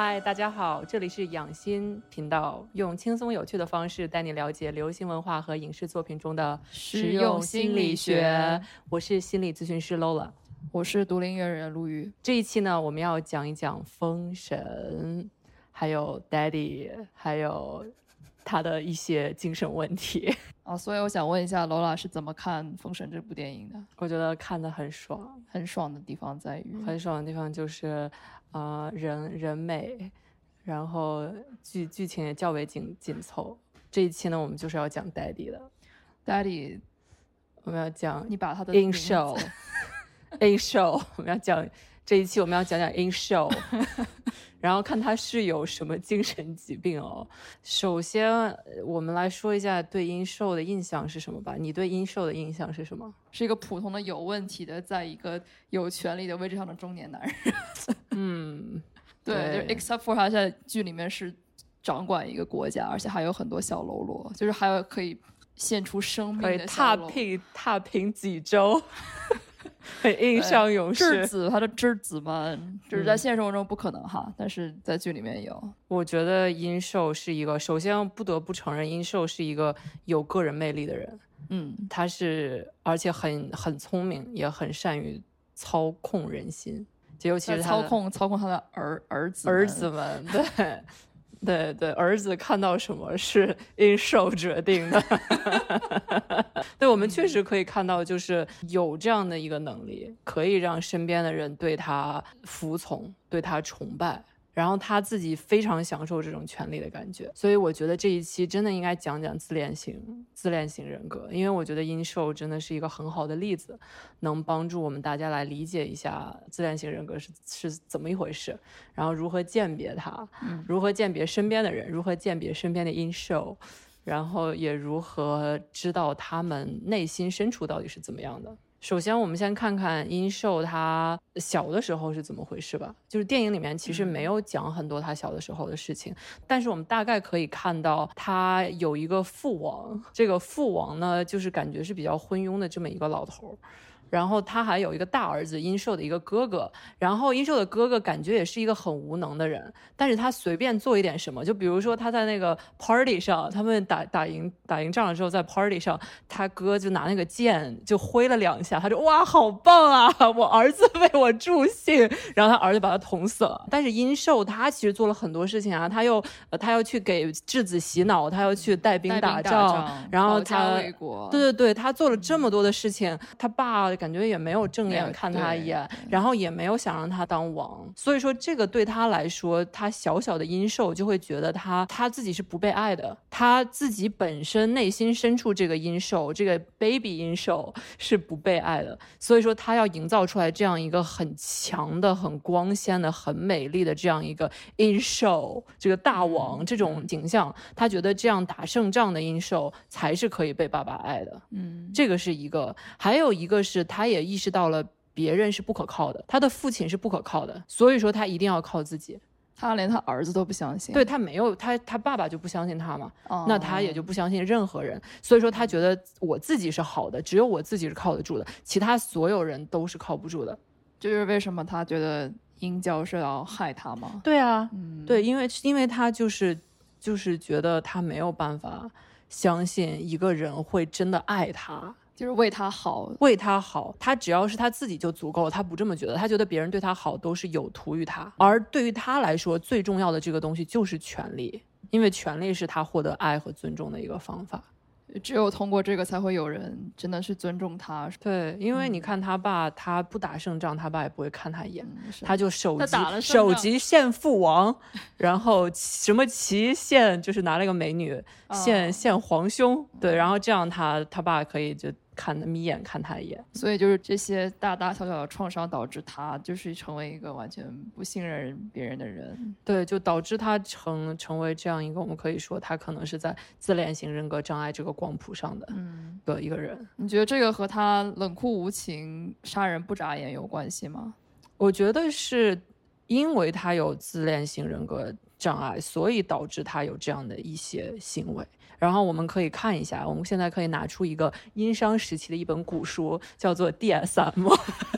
嗨，大家好，这里是养心频道，用轻松有趣的方式带你了解流行文化和影视作品中的实用心理学。我是心理咨询师 Lola，我是独立音乐人陆羽。这一期呢，我们要讲一讲《封神》，还有 Daddy，还有他的一些精神问题。啊，所以我想问一下，Lola 是怎么看《封神》这部电影的？我觉得看的很爽，很爽的地方在于，很爽的地方就是，呃，人人美，然后剧剧情也较为紧紧凑。这一期呢，我们就是要讲 Daddy 的，Daddy，我们要讲你把他的 In Show，In Show，我们要讲这一期我们要讲讲 In Show。然后看他是有什么精神疾病哦。首先，我们来说一下对殷寿的印象是什么吧。你对殷寿的印象是什么？是一个普通的有问题的，在一个有权利的位置上的中年男人。嗯，对，就 except for 他在剧里面是掌管一个国家，而且还有很多小喽啰，就是还有可以献出生命的踏平踏平几州。很印象永世，质子，他的质子们，就是在现实生活中不可能哈，但是在剧里面有。我觉得殷寿是一个，首先不得不承认，殷寿是一个有个人魅力的人。嗯，他是，而且很很聪明，也很善于操控人心，就尤其是操控操控他的儿儿子儿子们，对。对对，儿子看到什么是因受决定的。对，我们确实可以看到，就是有这样的一个能力，可以让身边的人对他服从，对他崇拜。然后他自己非常享受这种权利的感觉，所以我觉得这一期真的应该讲讲自恋型自恋型人格，因为我觉得阴寿真的是一个很好的例子，能帮助我们大家来理解一下自恋型人格是是怎么一回事，然后如何鉴别它，如何鉴别身边的人，如何鉴别身边的阴寿，然后也如何知道他们内心深处到底是怎么样的。首先，我们先看看殷寿他小的时候是怎么回事吧。就是电影里面其实没有讲很多他小的时候的事情，但是我们大概可以看到他有一个父王，这个父王呢，就是感觉是比较昏庸的这么一个老头。然后他还有一个大儿子殷寿的一个哥哥，然后殷寿的哥哥感觉也是一个很无能的人，但是他随便做一点什么，就比如说他在那个 party 上，他们打打赢打赢仗了之后，在 party 上，他哥就拿那个剑就挥了两下，他就哇好棒啊，我儿子为我助兴，然后他儿子把他捅死了。但是殷寿他其实做了很多事情啊，他又他要去给质子洗脑，他要去带兵打仗，然后他对对对，他做了这么多的事情，他爸。感觉也没有正眼看他一眼，然后也没有想让他当王，所以说这个对他来说，他小小的阴寿就会觉得他他自己是不被爱的，他自己本身内心深处这个阴寿，这个 baby 阴寿是不被爱的，所以说他要营造出来这样一个很强的、很光鲜的、很美丽的这样一个阴寿，这个大王这种形象，他觉得这样打胜仗的阴寿才是可以被爸爸爱的，嗯，这个是一个，还有一个是。他也意识到了别人是不可靠的，他的父亲是不可靠的，所以说他一定要靠自己。他连他儿子都不相信，对他没有他他爸爸就不相信他嘛，那他也就不相信任何人。所以说他觉得我自己是好的，只有我自己是靠得住的，其他所有人都是靠不住的。这就是为什么他觉得殷教是要害他吗？对啊，对，因为因为他就是就是觉得他没有办法相信一个人会真的爱他。就是为他好，为他好，他只要是他自己就足够了。他不这么觉得，他觉得别人对他好都是有图于他。而对于他来说，最重要的这个东西就是权利，因为权利是他获得爱和尊重的一个方法。只有通过这个，才会有人真的是尊重他。对，因为你看他爸，他不打胜仗，他爸也不会看他一眼，他就首级首级献父王，然后什么旗献就是拿了一个美女献献皇兄，对，然后这样他他爸可以就。看眯眼看他一眼，所以就是这些大大小小的创伤导致他就是成为一个完全不信任别人的人，对，就导致他成成为这样一个我们可以说他可能是在自恋型人格障碍这个光谱上的嗯的一个人。你觉得这个和他冷酷无情、杀人不眨眼有关系吗？我觉得是因为他有自恋型人格障碍，所以导致他有这样的一些行为。然后我们可以看一下，我们现在可以拿出一个殷商时期的一本古书，叫做《DSM》，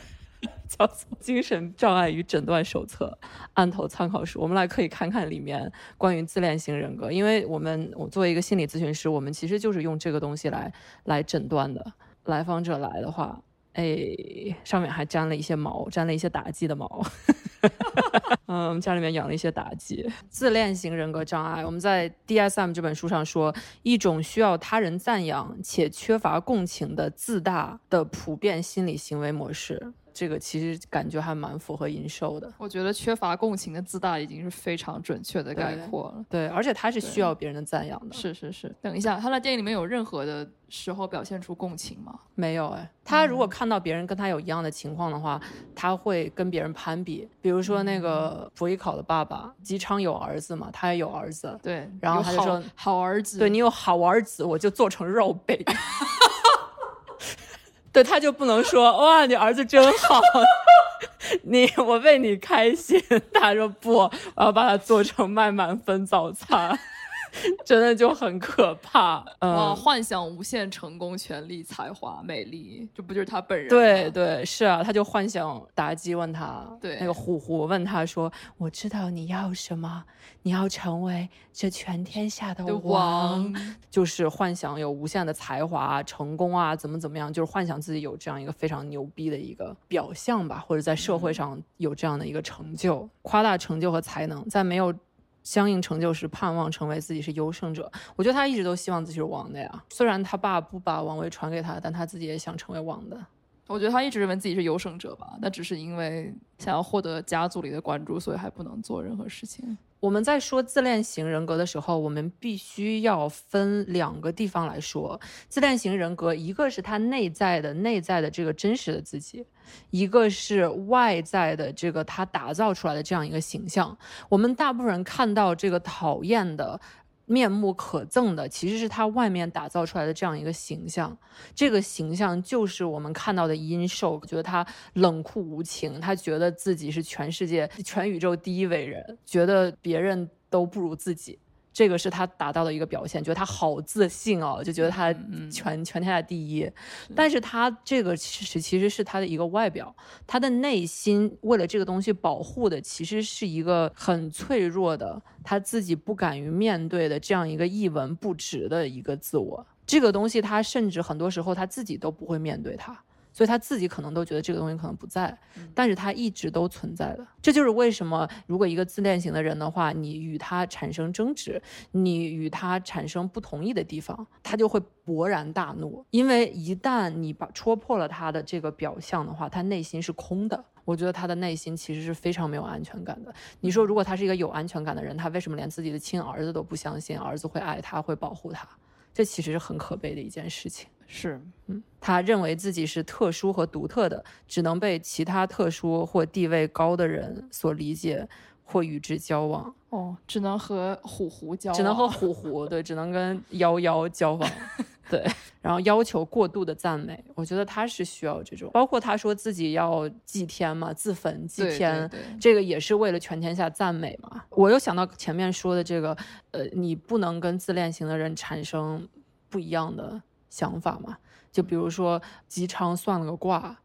叫做《精神障碍与诊断手册》案头参考书。我们来可以看看里面关于自恋型人格，因为我们我作为一个心理咨询师，我们其实就是用这个东西来来诊断的。来访者来的话，哎，上面还沾了一些毛，沾了一些打击的毛。嗯，我们家里面养了一些打击。自恋型人格障碍，我们在 DSM 这本书上说，一种需要他人赞扬且缺乏共情的自大的普遍心理行为模式。这个其实感觉还蛮符合银兽的。我觉得缺乏共情的自大已经是非常准确的概括了。对，而且他是需要别人的赞扬的。是是是。等一下，他在电影里面有任何的时候表现出共情吗？没有哎。他如果看到别人跟他有一样的情况的话，他会跟别人攀比。比如说那个溥仪考的爸爸姬昌有儿子嘛，他也有儿子。对。然后他就说：“好儿子。”对你有好儿子，我就做成肉饼。对，他就不能说哇，你儿子真好，你我为你开心。他说不，我要把它做成麦满分早餐。真的就很可怕，嗯，幻想无限成功、权力、才华、美丽，这不就是他本人？对对，是啊，他就幻想妲己问他，对，那个虎虎问他说：“我知道你要什么，你要成为这全天下的王，就是幻想有无限的才华、成功啊，怎么怎么样，就是幻想自己有这样一个非常牛逼的一个表象吧，或者在社会上有这样的一个成就，夸大成就和才能，在没有。”相应成就是盼望成为自己是优胜者，我觉得他一直都希望自己是王的呀。虽然他爸不把王位传给他，但他自己也想成为王的。我觉得他一直认为自己是优胜者吧，那只是因为想要获得家族里的关注，所以还不能做任何事情。我们在说自恋型人格的时候，我们必须要分两个地方来说。自恋型人格，一个是他内在的内在的这个真实的自己，一个是外在的这个他打造出来的这样一个形象。我们大部分人看到这个讨厌的。面目可憎的，其实是他外面打造出来的这样一个形象。这个形象就是我们看到的阴寿，觉得他冷酷无情，他觉得自己是全世界、全宇宙第一伟人，觉得别人都不如自己。这个是他达到的一个表现，觉得他好自信哦，就觉得他全全天下第一。但是他这个其实其实是他的一个外表，他的内心为了这个东西保护的，其实是一个很脆弱的，他自己不敢于面对的这样一个一文不值的一个自我。这个东西他甚至很多时候他自己都不会面对他。所以他自己可能都觉得这个东西可能不在，但是他一直都存在的。这就是为什么，如果一个自恋型的人的话，你与他产生争执，你与他产生不同意的地方，他就会勃然大怒。因为一旦你把戳破了他的这个表象的话，他内心是空的。我觉得他的内心其实是非常没有安全感的。你说，如果他是一个有安全感的人，他为什么连自己的亲儿子都不相信儿子会爱他，会保护他？这其实是很可悲的一件事情。是，嗯，他认为自己是特殊和独特的，只能被其他特殊或地位高的人所理解或与之交往。哦，只能和虎狐交往，只能和虎狐，对，只能跟幺幺交往。对，然后要求过度的赞美，我觉得他是需要这种，包括他说自己要祭天嘛，自焚祭天，这个也是为了全天下赞美嘛。我又想到前面说的这个，呃，你不能跟自恋型的人产生不一样的想法嘛。就比如说姬昌算了个卦。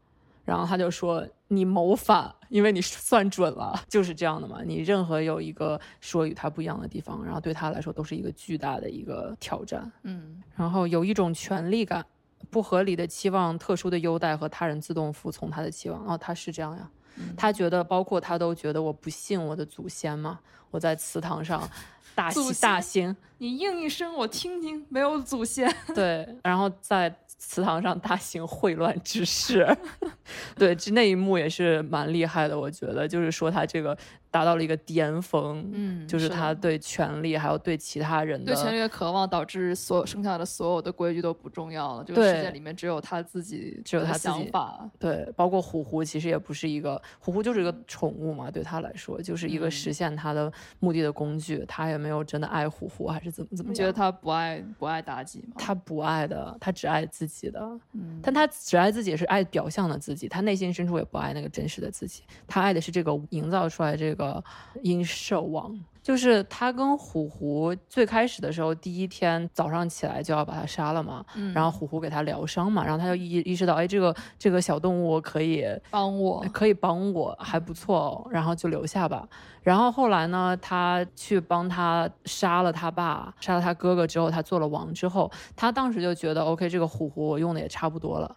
然后他就说你谋反，因为你算准了，就是这样的嘛。你任何有一个说与他不一样的地方，然后对他来说都是一个巨大的一个挑战。嗯，然后有一种权力感，不合理的期望特殊的优待和他人自动服从他的期望。哦，他是这样呀。他觉得，包括他都觉得，我不信我的祖先嘛，我在祠堂上大喜大兴，你应一声我听听，没有祖先。对，然后在。祠堂上大兴秽乱之事，对，这那一幕也是蛮厉害的，我觉得，就是说他这个。达到了一个巅峰，嗯，就是他对权力还有对其他人的对权力的渴望，导致所剩下的所有的规矩都不重要了。这个世界里面只有他自己，只有他想法。对，包括虎虎其实也不是一个虎虎，就是一个宠物嘛，对他来说就是一个实现他的目的的工具。他也没有真的爱虎虎，还是怎么怎么？觉得他不爱不爱妲己吗？他不爱的，他只爱自己的。嗯，但他只爱自己，是爱表象的自己，他内心深处也不爱那个真实的自己。他爱的是这个营造出来这个。阴兽王就是他跟虎狐最开始的时候，第一天早上起来就要把他杀了嘛，嗯然后虎狐给他疗伤嘛，然后他就意意识到，哎，这个这个小动物可以帮我，可以帮我，还不错哦，然后就留下吧。然后后来呢，他去帮他杀了他爸，杀了他哥哥之后，他做了王之后，他当时就觉得，OK，这个虎狐我用的也差不多了。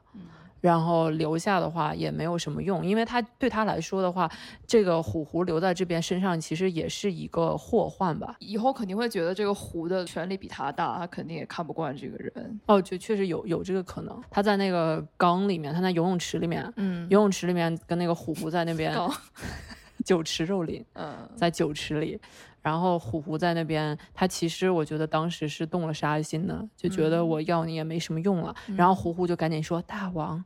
然后留下的话也没有什么用，因为他对他来说的话，这个虎狐留在这边身上其实也是一个祸患吧。以后肯定会觉得这个狐的权力比他大，他肯定也看不惯这个人。哦，就确实有有这个可能。他在那个缸里面，他在游泳池里面，嗯，游泳池里面跟那个虎狐在那边高，酒池肉林。嗯，在酒池里，然后虎虎在那边，他其实我觉得当时是动了杀心的，就觉得我要你也没什么用了。然后虎虎就赶紧说：“大王，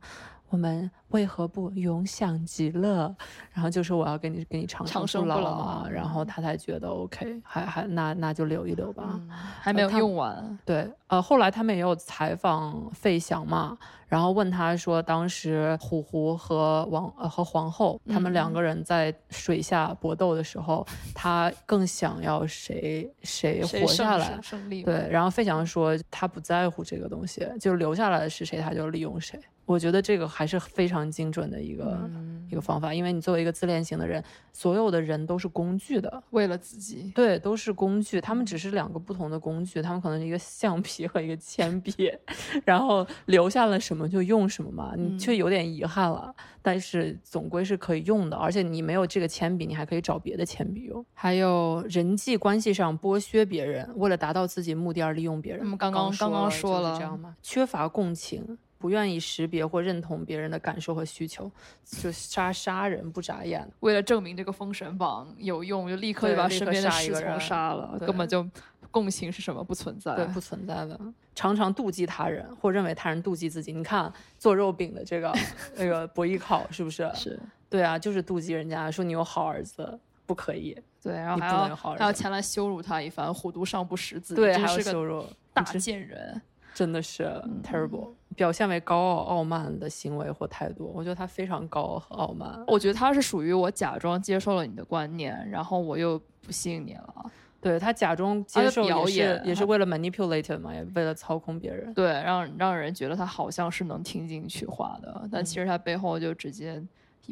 我们为何不永享极乐？”然后就说我要跟你跟你长长生不老嘛。然后他才觉得 OK，还还那那就留一留吧。嗯还没有用完。对，呃，后来他们也有采访费翔嘛，然后问他说，当时虎狐和王呃和皇后他们两个人在水下搏斗的时候，他更想要谁谁谁活下来？对，然后费翔说他不在乎这个东西，就留下来的是谁他就利用谁。我觉得这个还是非常精准的一个、嗯一个方法，因为你作为一个自恋型的人，所有的人都是工具的，为了自己。对，都是工具，他们只是两个不同的工具，他们可能是一个橡皮和一个铅笔，然后留下了什么就用什么嘛，你却有点遗憾了，但是总归是可以用的，而且你没有这个铅笔，你还可以找别的铅笔用。还有人际关系上剥削别人，为了达到自己目的而利用别人。我们刚刚刚刚说了这样吗？缺乏共情。不愿意识别或认同别人的感受和需求，就杀杀人不眨眼。为了证明这个封神榜有用，就立刻就把身边的侍从杀了，根本就共情是什么不存在。对，不存在的。常常妒忌他人，或认为他人妒忌自己。你看做肉饼的这个 那个伯邑考是不是？是对啊，就是妒忌人家，说你有好儿子，不可以。对，然后还要还要前来羞辱他一番，虎毒尚不食子，对，真是个还有羞辱，大贱人。真的是 terrible，、表现为高傲傲慢的行为或态度。我觉得他非常高傲和傲慢。我觉得他是属于我假装接受了你的观念，然后我又不信你了。对他假装接受表演也是为了 manipulate 嘛，也为了操控别人。对，让让人觉得他好像是能听进去话的，但其实他背后就直接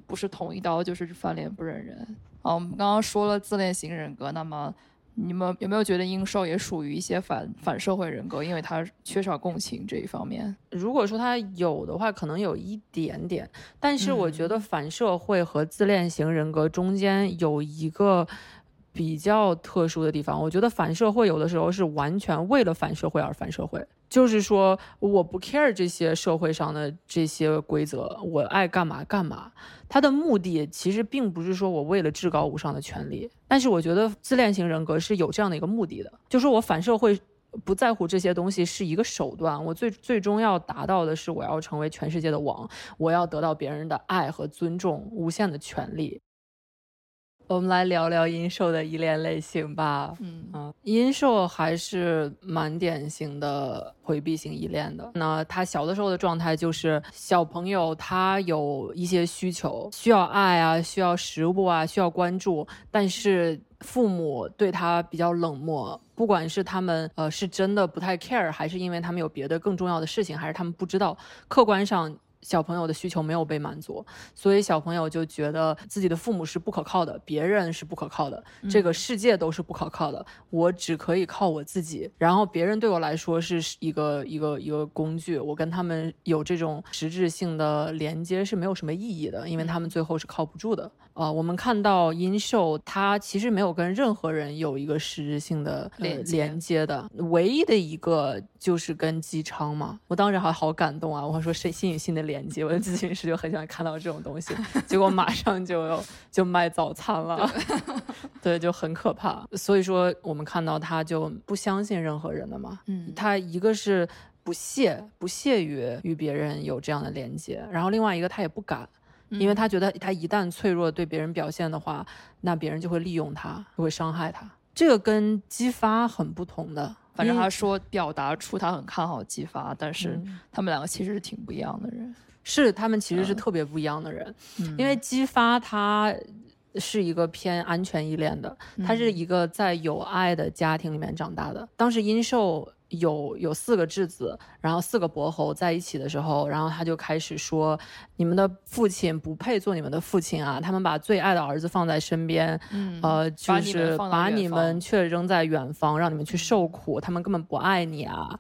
不是捅一刀就是翻脸不认人。啊，我们刚刚说了自恋型人格，那么你们有没有觉得英寿也属于一些反反社会人格，因为他缺少共情这一方面？如果说他有的话，可能有一点点，但是我觉得反社会和自恋型人格中间有一个比较特殊的地方。我觉得反社会有的时候是完全为了反社会而反社会，就是说我不 care 这些社会上的这些规则，我爱干嘛干嘛。他的目的其实并不是说我为了至高无上的权利，但是我觉得自恋型人格是有这样的一个目的的，就是我反社会。不在乎这些东西是一个手段，我最最终要达到的是我要成为全世界的王，我要得到别人的爱和尊重，无限的权利。我们来聊聊阴兽的依恋类型吧。嗯啊，阴兽还是蛮典型的回避型依恋的。那他小的时候的状态就是，小朋友他有一些需求，需要爱啊，需要食物啊，需要关注，但是父母对他比较冷漠。不管是他们呃是真的不太 care，还是因为他们有别的更重要的事情，还是他们不知道，客观上。小朋友的需求没有被满足，所以小朋友就觉得自己的父母是不可靠的，别人是不可靠的，这个世界都是不可靠的，我只可以靠我自己。然后别人对我来说是一个一个一个工具，我跟他们有这种实质性的连接是没有什么意义的，因为他们最后是靠不住的。啊、我们看到殷秀，他其实没有跟任何人有一个实质性的、呃、连接连接的，唯一的一个就是跟姬昌嘛。我当时还好感动啊，我说谁心与心的连接，我的咨询师就很喜欢看到这种东西，结果马上就有就卖早餐了，对，就很可怕。所以说我们看到他就不相信任何人的嘛，嗯他一个是不屑不屑于与别人有这样的连接，然后另外一个他也不敢。因为他觉得他一旦脆弱对别人表现的话，那别人就会利用他，就会伤害他。这个跟激发很不同的，反正他说表达出他很看好姬发，但是嗯他们两个其实是挺不一样的人。是他们其实是特别不一样的人，嗯因为姬发他是一个偏安全依恋的，他是一个在有爱的家庭里面长大的。当时殷寿有有四个质子，然后四个伯侯在一起的时候，然后他就开始说：“你们的父亲不配做你们的父亲啊！他们把最爱的儿子放在身边，嗯呃，就是把你们却扔在远方，让你们去受苦，他们根本不爱你啊！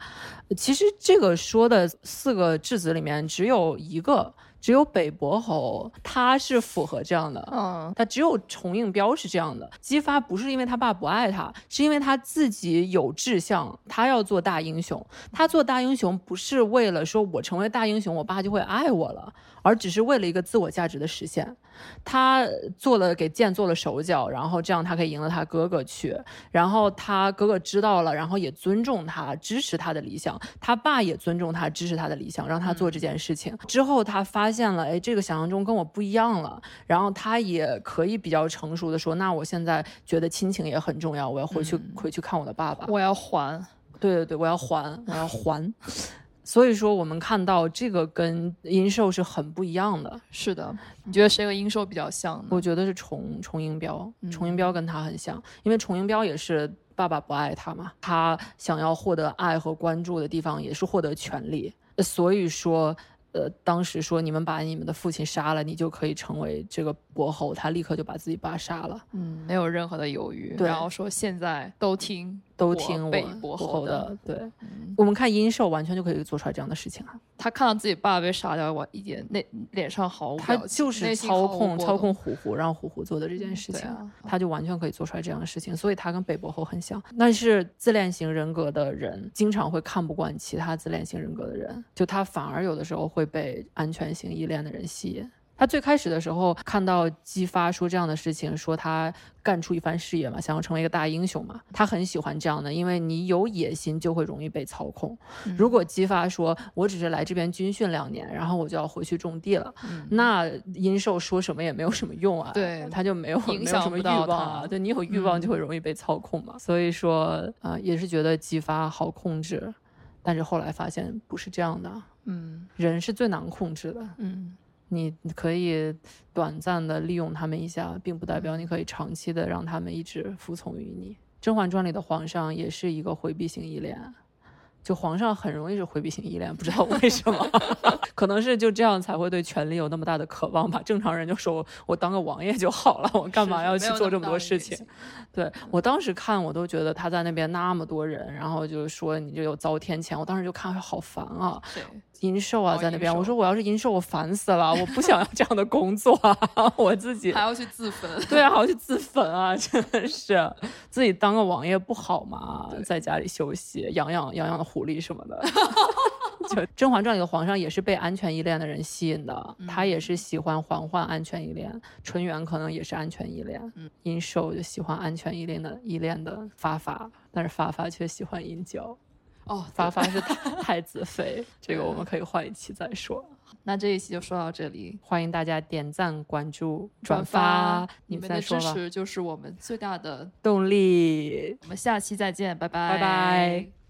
其实这个说的四个质子里面，只有一个，只有北伯侯，他是符合这样的。嗯他只有重映标是这样的，姬发不是因为他爸不爱他，是因为他自己有志向，他要做大英雄。他做大英雄不是为了说我成为大英雄，我爸就会爱我了，而只是为了一个自我价值的实现。他做了给剑做了手脚，然后这样他可以赢了他哥哥去，然后他哥哥知道了，然后也尊重他，支持他的理想。他爸也尊重他，支持他的理想，让他做这件事情。之后他发现了，哎，这个想象中跟我不一样了，然后他也可以比较成熟的说，那我现在觉得亲情也很重要，我要回去、回去看我的爸爸。我要还。对对对，我要还，我要还。所以说，我们看到这个跟阴寿是很不一样的。是的，你觉得谁和殷寿比较像呢？我觉得是重重音标，嗯重音标跟他很像，因为重音标也是爸爸不爱他嘛，他想要获得爱和关注的地方也是获得权利，所以说。呃，当时说你们把你们的父亲杀了，你就可以成为这个伯侯，他立刻就把自己爸杀了，嗯，没有任何的犹豫。对然后说现在都听都听我被伯侯侯的。对，嗯我们看殷寿完全就可以做出来这样的事情啊，他看到自己爸爸被杀掉，我一点那脸上毫无他就是操控操控虎虎，让虎虎做的这件事情。他就完全可以做出来这样的事情，所以他跟北伯侯很像。但是自恋型人格的人经常会看不惯其他自恋型人格的人，就他反而有的时候会被安全型依恋的人吸引。他最开始的时候看到姬发说这样的事情，说他干出一番事业嘛，想要成为一个大英雄嘛，他很喜欢这样的，因为你有野心就会容易被操控。嗯。如果姬发说我只是来这边军训两年，然后我就要回去种地了，嗯。那殷寿说什么也没有什么用啊，对他就没有没影有什么欲望啊，他对你有欲望嗯就会容易被操控嘛，所以说啊、呃也是觉得姬发好控制，但是后来发现不是这样的，嗯。人是最难控制的，嗯你可以短暂的利用他们一下，并不代表你可以长期的让他们一直服从于你。《甄嬛传》里的皇上也是一个回避型依恋，就皇上很容易是回避型依恋，不知道为什么，可能是就这样才会对权力有那么大的渴望吧。正常人就说我我当个王爷就好了，我干嘛要去做这么多事情？对我当时看，我都觉得他在那边那么多人，然后就说你就有遭天谴，我当时就看好烦啊。对，阴寿啊，哦在那边，我说我要是银寿，我烦死了，我不想要这样的工作啊，我自己 还要去自焚。对啊，还要去自焚啊，真的是自己当个王爷不好吗？在家里休息，养养养养狐狸什么的。就《甄嬛传》里的皇上也是被安全依恋的人吸引的，他也是喜欢嬛嬛安全依恋，纯元可能也是安全依恋，嗯殷寿就喜欢安全依恋的依恋的发发，但是发发却喜欢殷郊，哦，发发是太太子妃，这个我们可以换一期再说。那这一期就说到这里，欢迎大家点赞、关注、转发，你你们的支。持就是我们最大的。动力，我们下期再见，拜拜，拜拜。